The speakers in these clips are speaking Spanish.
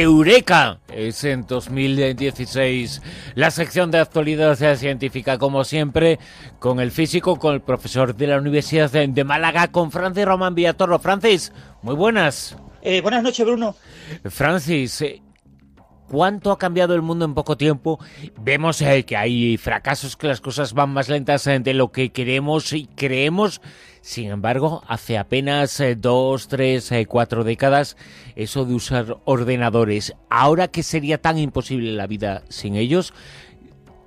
Eureka es en 2016 la sección de actualidad científica, como siempre, con el físico, con el profesor de la Universidad de Málaga, con Francis Román Villatoro. Francis, muy buenas. Eh, buenas noches, Bruno. Francis, eh, ¿cuánto ha cambiado el mundo en poco tiempo? Vemos eh, que hay fracasos, que las cosas van más lentas de lo que queremos y creemos. Sin embargo, hace apenas dos, tres, cuatro décadas, eso de usar ordenadores, ahora que sería tan imposible la vida sin ellos,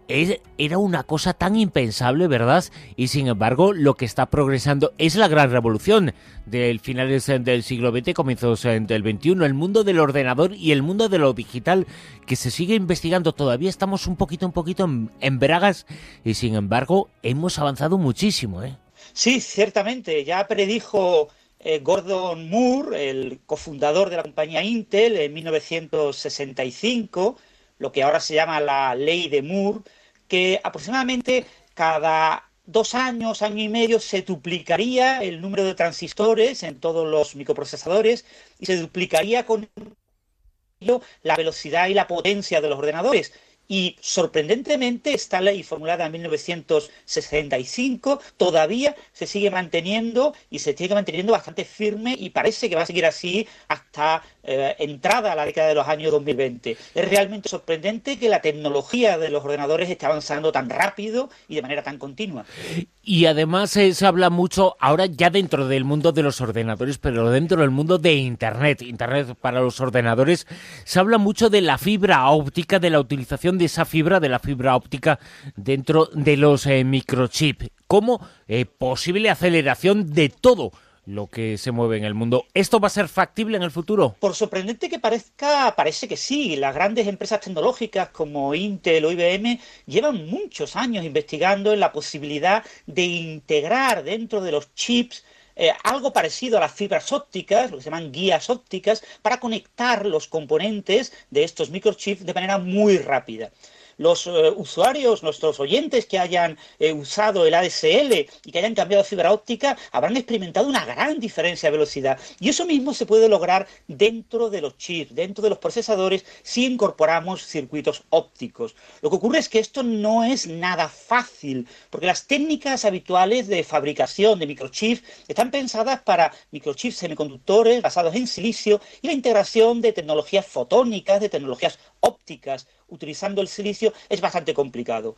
era una cosa tan impensable, ¿verdad? Y sin embargo, lo que está progresando es la gran revolución del finales del siglo XX, comienzos del XXI, el mundo del ordenador y el mundo de lo digital, que se sigue investigando. Todavía estamos un poquito, un poquito en, bragas y sin embargo, hemos avanzado muchísimo, ¿eh? Sí, ciertamente. Ya predijo eh, Gordon Moore, el cofundador de la compañía Intel, en 1965, lo que ahora se llama la ley de Moore, que aproximadamente cada dos años, año y medio, se duplicaría el número de transistores en todos los microprocesadores y se duplicaría con la velocidad y la potencia de los ordenadores. Y sorprendentemente, esta ley formulada en 1965 todavía se sigue manteniendo y se sigue manteniendo bastante firme y parece que va a seguir así hasta eh, entrada a la década de los años 2020. Es realmente sorprendente que la tecnología de los ordenadores esté avanzando tan rápido y de manera tan continua. Y además eh, se habla mucho ahora ya dentro del mundo de los ordenadores, pero dentro del mundo de Internet, Internet para los ordenadores, se habla mucho de la fibra óptica, de la utilización de esa fibra, de la fibra óptica dentro de los eh, microchips, como eh, posible aceleración de todo lo que se mueve en el mundo. ¿Esto va a ser factible en el futuro? Por sorprendente que parezca, parece que sí. Las grandes empresas tecnológicas como Intel o IBM llevan muchos años investigando en la posibilidad de integrar dentro de los chips eh, algo parecido a las fibras ópticas, lo que se llaman guías ópticas, para conectar los componentes de estos microchips de manera muy rápida los eh, usuarios, nuestros oyentes que hayan eh, usado el ADSL y que hayan cambiado a fibra óptica, habrán experimentado una gran diferencia de velocidad. Y eso mismo se puede lograr dentro de los chips, dentro de los procesadores, si incorporamos circuitos ópticos. Lo que ocurre es que esto no es nada fácil, porque las técnicas habituales de fabricación de microchips están pensadas para microchips semiconductores basados en silicio y la integración de tecnologías fotónicas, de tecnologías ópticas utilizando el silicio es bastante complicado.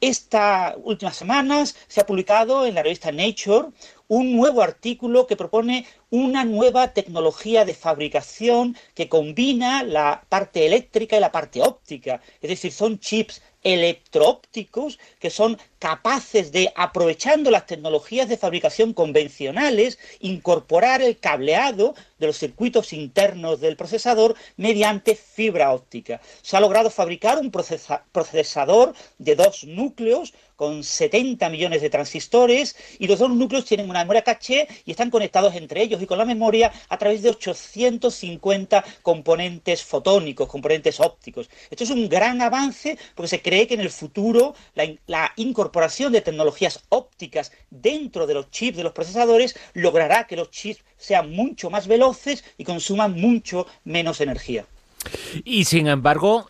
Estas últimas semanas se ha publicado en la revista Nature un nuevo artículo que propone una nueva tecnología de fabricación que combina la parte eléctrica y la parte óptica. Es decir, son chips electroópticos que son capaces de, aprovechando las tecnologías de fabricación convencionales, incorporar el cableado de los circuitos internos del procesador mediante fibra óptica. Se ha logrado fabricar un procesador de dos núcleos con 70 millones de transistores y los dos núcleos tienen una memoria caché y están conectados entre ellos y con la memoria a través de 850 componentes fotónicos, componentes ópticos. Esto es un gran avance porque se cree que en el futuro la, la incorporación de tecnologías ópticas dentro de los chips de los procesadores logrará que los chips sean mucho más veloces y consuman mucho menos energía. Y sin embargo,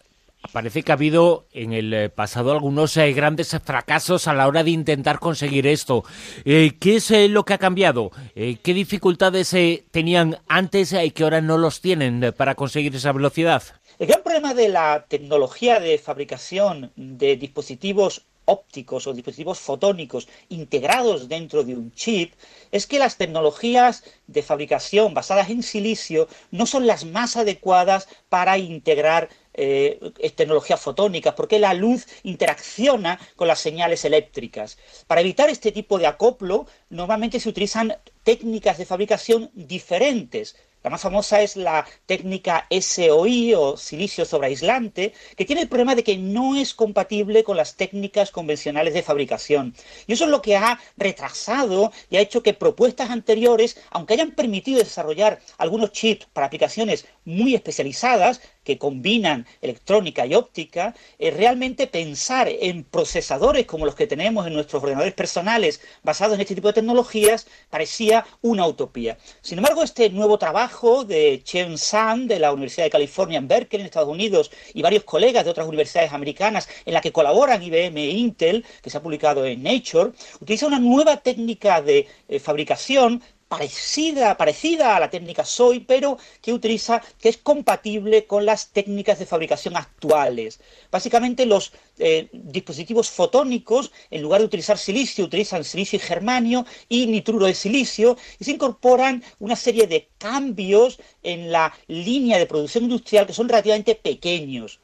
Parece que ha habido en el eh, pasado algunos eh, grandes fracasos a la hora de intentar conseguir esto. Eh, ¿Qué es lo que ha cambiado? ¿Qué dificultades tenían antes y que ahora no los tienen para conseguir esa velocidad? El gran problema de la tecnología de fabricación de dispositivos ópticos o dispositivos fotónicos integrados dentro de un chip es que las tecnologías de fabricación basadas en silicio no son las más adecuadas para integrar eh, tecnologías fotónicas, porque la luz interacciona con las señales eléctricas. Para evitar este tipo de acoplo, normalmente se utilizan técnicas de fabricación diferentes la más famosa es la técnica SOI o silicio sobre aislante, que tiene el problema de que no es compatible con las técnicas convencionales de fabricación. Y eso es lo que ha retrasado y ha hecho que propuestas anteriores, aunque hayan permitido desarrollar algunos chips para aplicaciones muy especializadas, que combinan electrónica y óptica, eh, realmente pensar en procesadores como los que tenemos en nuestros ordenadores personales basados en este tipo de tecnologías parecía una utopía. Sin embargo, este nuevo trabajo de Chen San de la Universidad de California en Berkeley, en Estados Unidos, y varios colegas de otras universidades americanas en la que colaboran IBM e Intel, que se ha publicado en Nature, utiliza una nueva técnica de eh, fabricación parecida, parecida a la técnica SOI, pero que utiliza, que es compatible con las técnicas de fabricación actuales. Básicamente los eh, dispositivos fotónicos, en lugar de utilizar silicio, utilizan silicio y germanio y nitruro de silicio, y se incorporan una serie de cambios en la línea de producción industrial que son relativamente pequeños.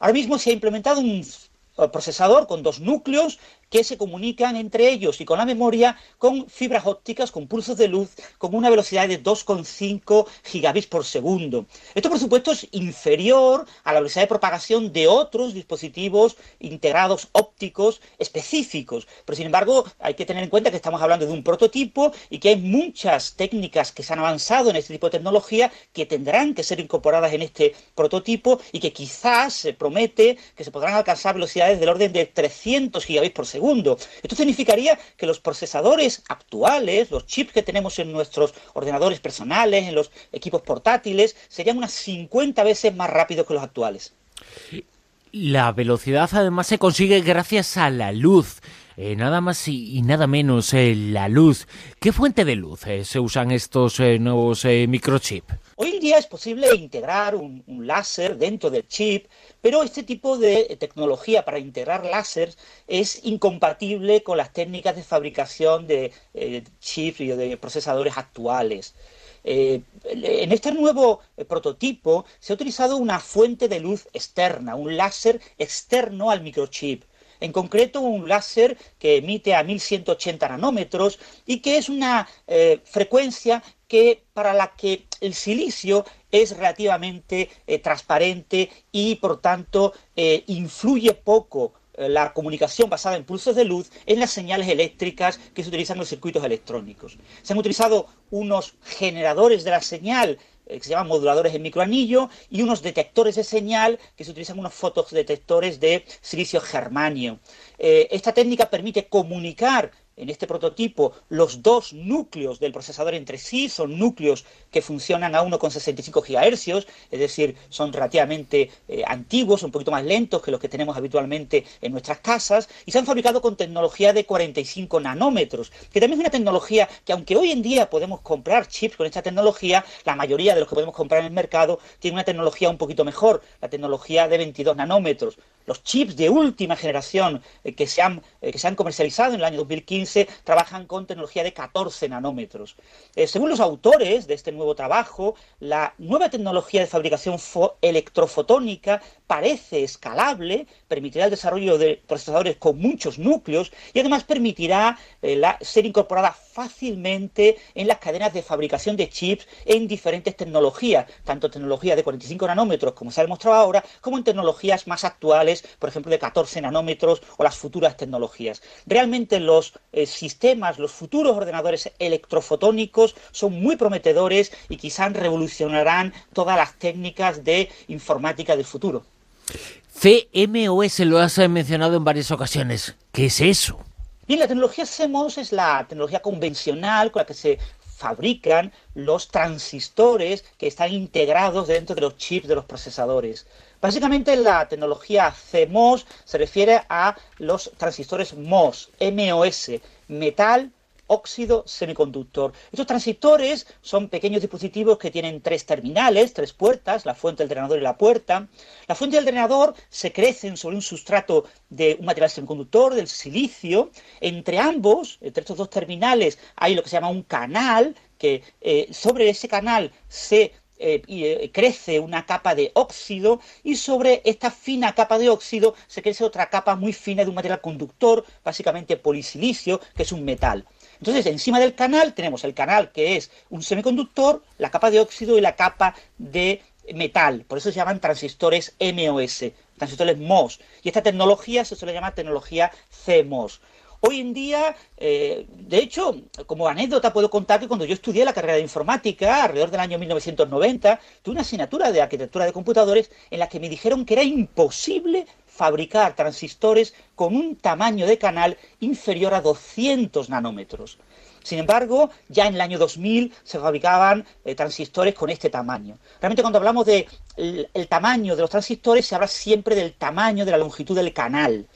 Ahora mismo se ha implementado un procesador con dos núcleos que se comunican entre ellos y con la memoria con fibras ópticas, con pulsos de luz, con una velocidad de 2,5 gigabits por segundo. Esto, por supuesto, es inferior a la velocidad de propagación de otros dispositivos integrados ópticos específicos. Pero, sin embargo, hay que tener en cuenta que estamos hablando de un prototipo y que hay muchas técnicas que se han avanzado en este tipo de tecnología que tendrán que ser incorporadas en este prototipo y que quizás se promete que se podrán alcanzar velocidades del orden de 300 gigabits por segundo Esto significaría que los procesadores actuales, los chips que tenemos en nuestros ordenadores personales, en los equipos portátiles, serían unas 50 veces más rápidos que los actuales. La velocidad además se consigue gracias a la luz. Eh, nada más y, nada menos eh, la luz. ¿Qué fuente de luz eh, se usan estos nuevos microchips? Hoy en día es posible integrar un, láser dentro del chip, pero este tipo de tecnología para integrar láser es incompatible con las técnicas de fabricación de chips y de procesadores actuales. en este nuevo prototipo se ha utilizado una fuente de luz externa, un láser externo al microchip en concreto un láser que emite a 1180 nanómetros y que es una eh, frecuencia que para la que el silicio es relativamente eh, transparente y por tanto eh, influye poco la comunicación basada en pulsos de luz en las señales eléctricas que se utilizan en los circuitos electrónicos. Se han utilizado unos generadores de la señal que se llaman moduladores en microanillo, y unos detectores de señal que se utilizan unos fotodetectores de silicio germanio. Eh, esta técnica permite comunicar en este prototipo los dos núcleos del procesador entre sí son núcleos que funcionan a 1,65 GHz, es decir, son relativamente eh, antiguos, un poquito más lentos que los que tenemos habitualmente en nuestras casas, y se han fabricado con tecnología de 45 nanómetros, que también es una tecnología que aunque hoy en día podemos comprar chips con esta tecnología, la mayoría de los que podemos comprar en el mercado tiene una tecnología un poquito mejor, la tecnología de 22 nanómetros. Los chips de última generación eh, que, se han, eh, que se han comercializado en el año 2015 trabajan con tecnología de 14 nanómetros. Eh, según los autores de este nuevo trabajo, la nueva tecnología de fabricación electrofotónica parece escalable, permitirá el desarrollo de procesadores con muchos núcleos y además permitirá ser incorporada fácilmente en las cadenas de fabricación de chips en diferentes tecnologías, tanto tecnologías de 45 nanómetros, como se ha demostrado ahora, como en tecnologías más actuales, por ejemplo, de 14 nanómetros o las futuras tecnologías. Realmente los eh, sistemas, los futuros ordenadores electrofotónicos son muy prometedores y quizás revolucionarán todas las técnicas de informática del futuro. CMOS lo has mencionado en varias ocasiones. ¿Qué es eso? Bien, la tecnología CMOS es la tecnología convencional con la que se fabrican los transistores que están integrados dentro de los chips de los procesadores. Básicamente la tecnología CMOS se refiere a los transistores MOS, MOS, metal óxido semiconductor. Estos transistores son pequeños dispositivos que tienen tres terminales, tres puertas, la fuente, el drenador y la puerta. La fuente y el drenador se crecen sobre un sustrato de un material semiconductor, del silicio. Entre ambos, entre estos dos terminales, hay lo que se llama un canal, que eh, sobre ese canal se eh, eh, crece una capa de óxido y sobre esta fina capa de óxido se crece otra capa muy fina de un material conductor, básicamente polisilicio, que es un metal. Entonces, encima del canal tenemos el canal que es un semiconductor, la capa de óxido y la capa de metal. Por eso se llaman transistores MOS, transistores MOS. Y esta tecnología se suele llamar tecnología CMOS. Hoy en día, eh, de hecho, como anécdota puedo contar que cuando yo estudié la carrera de informática, alrededor del año 1990, tuve una asignatura de arquitectura de computadores en la que me dijeron que era imposible fabricar transistores con un tamaño de canal inferior a 200 nanómetros. Sin embargo, ya en el año 2000 se fabricaban eh, transistores con este tamaño. Realmente cuando hablamos del tamaño de los transistores se habla siempre del tamaño de la longitud del canal.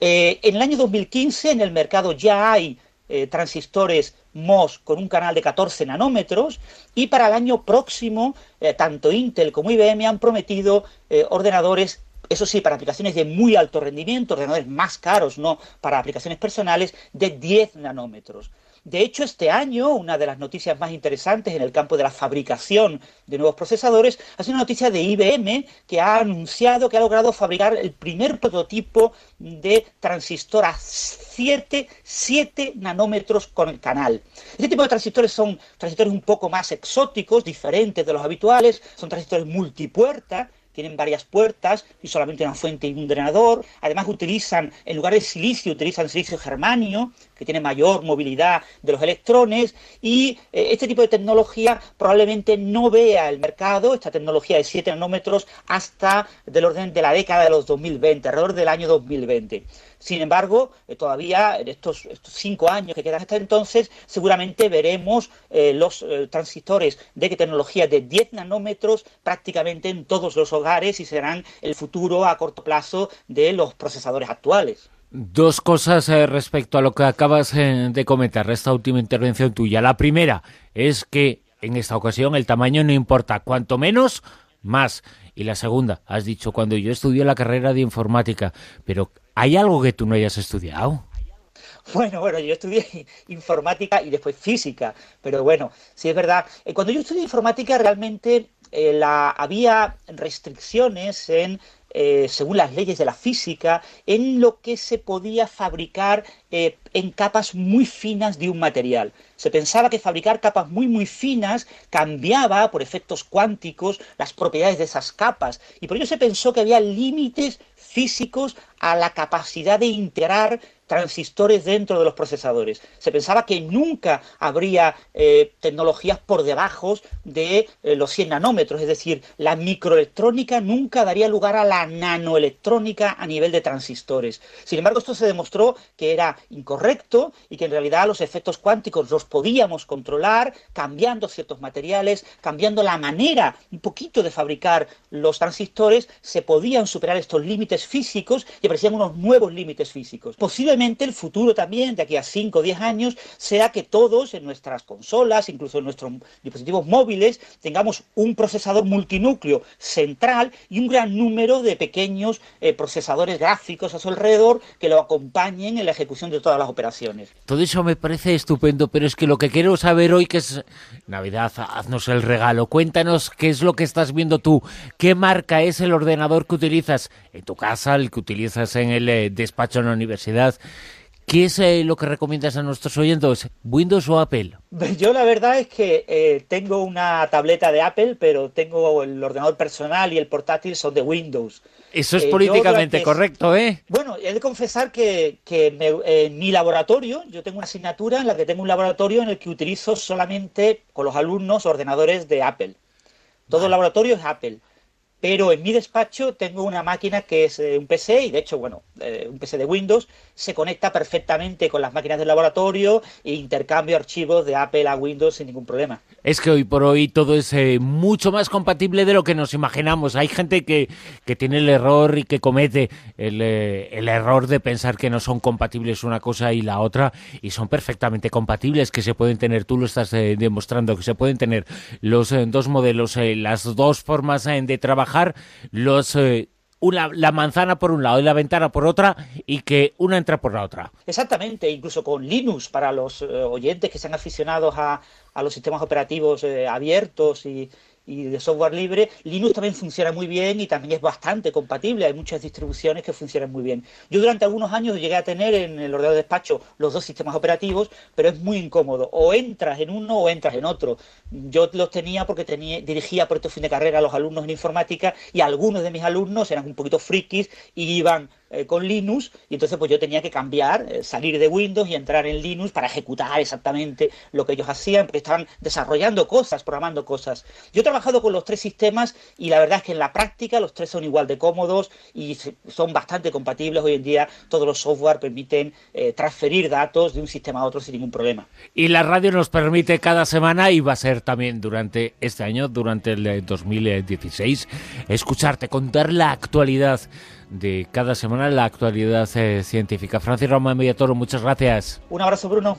Eh, en el año 2015 en el mercado ya hay eh, transistores MOS con un canal de 14 nanómetros y para el año próximo tanto Intel como IBM han prometido ordenadores eso sí, para aplicaciones de muy alto rendimiento, ordenadores más caros, no para aplicaciones personales, de 10 nanómetros. De hecho, este año, una de las noticias más interesantes en el campo de la fabricación de nuevos procesadores ha sido una noticia de IBM que ha anunciado que ha logrado fabricar el primer prototipo de transistor a 7, 7 nanómetros con el canal. Este tipo de transistores son transistores un poco más exóticos, diferentes de los habituales, son transistores multipuerta tienen varias puertas y solamente una fuente y un drenador. Además utilizan, en lugar de silicio, utilizan silicio germanio, que tiene mayor movilidad de los electrones. Y eh, este tipo de tecnología probablemente no vea el mercado, esta tecnología de 7 nanómetros, hasta del orden de la década de los 2020, alrededor del año 2020. Sin embargo, eh, todavía en estos, cinco años que quedan hasta entonces, seguramente veremos eh, los transistores de tecnología de 10 nanómetros prácticamente en todos los hogares y serán el futuro a corto plazo de los procesadores actuales. Dos cosas respecto a lo que acabas de comentar, esta última intervención tuya. La primera es que en esta ocasión el tamaño no importa, cuanto menos, más. Y la segunda, has dicho, cuando yo estudié la carrera de informática, pero ¿hay algo que tú no hayas estudiado? Bueno, bueno, yo estudié informática y después física, pero bueno, sí es verdad. Eh, cuando yo estudié informática realmente eh, la, había restricciones en eh, según las leyes de la física, en lo que se podía fabricar en capas muy finas de un material. Se pensaba que fabricar capas muy muy finas cambiaba por efectos cuánticos las propiedades de esas capas y por ello se pensó que había límites físicos a la capacidad de integrar transistores dentro de los procesadores. Se pensaba que nunca habría eh, tecnologías por debajo de eh, los 100 nanómetros, es decir, la microelectrónica nunca daría lugar a la nanoelectrónica a nivel de transistores. Sin embargo, esto se demostró que era incorrecto y que en realidad los efectos cuánticos los podíamos controlar cambiando ciertos materiales, cambiando la manera un poquito de fabricar los transistores, se podían superar estos límites físicos y aparecían unos nuevos límites físicos. Posiblemente el futuro también, de aquí a 5 o 10 años, sea que todos en nuestras consolas, incluso en nuestros dispositivos móviles, tengamos un procesador multinúcleo central y un gran número de pequeños eh, procesadores gráficos a su alrededor que lo acompañen en la ejecución de todas las operaciones. Todo eso me parece estupendo, pero es que lo que quiero saber hoy, que es Navidad, haznos el regalo, cuéntanos qué es lo que estás viendo tú, qué marca es el ordenador que utilizas en tu casa, el que utilizas en el eh, despacho en la universidad. ¿Qué es eh, lo que recomiendas a nuestros oyentes? ¿Windows o Apple? Yo la verdad es que eh, tengo una tableta de Apple, pero tengo el ordenador personal y el portátil son de Windows. Eso es políticamente correcto, ¿eh? Bueno, he de confesar que, en mi laboratorio, yo tengo una asignatura en la que tengo un laboratorio en el que utilizo solamente con los alumnos ordenadores de Apple. Todo el laboratorio es Apple. Pero en mi despacho tengo una máquina que es eh, un PC y de hecho, bueno, eh, un PC de Windows se conecta perfectamente con las máquinas del laboratorio e intercambio archivos de Apple a Windows sin ningún problema. Es que hoy por hoy todo es eh, mucho más compatible de lo que nos imaginamos. Hay gente que, que tiene el error y que comete el, el, error de pensar que no son compatibles una cosa y la otra y son perfectamente compatibles, que se pueden tener, tú lo estás demostrando, que se pueden tener los dos modelos, las dos formas de trabajar los eh, la manzana por un lado y la ventana por otra y que una entra por la otra. Exactamente, incluso con Linux para los eh, oyentes que sean aficionados a, a los sistemas operativos eh, abiertos y, y de software libre, Linux también funciona muy bien y también es bastante compatible. Hay muchas distribuciones que funcionan muy bien. Yo durante algunos años llegué a tener en el ordenador de despacho los dos sistemas operativos, pero es muy incómodo. O entras en uno o entras en otro. Yo los tenía porque tenía, dirigía por este fin de carrera a los alumnos en informática y algunos de mis alumnos eran un poquito frikis y iban eh, con Linux y entonces pues yo tenía que cambiar, eh, salir de Windows y entrar en Linux para ejecutar exactamente lo que ellos hacían, porque estaban desarrollando cosas, programando cosas. Yo he trabajado con los tres sistemas y la verdad es que en la práctica los tres son igual de cómodos y son bastante compatibles. Hoy en día todos los software permiten eh, transferir datos de un sistema a otro sin ningún problema. Y la radio nos permite cada semana y va a ser también durante este año, durante el 2016, escucharte, contar la actualidad de cada semana, la actualidad eh, científica. Francis Roma Mediatoro, muchas gracias. Un abrazo, Bruno.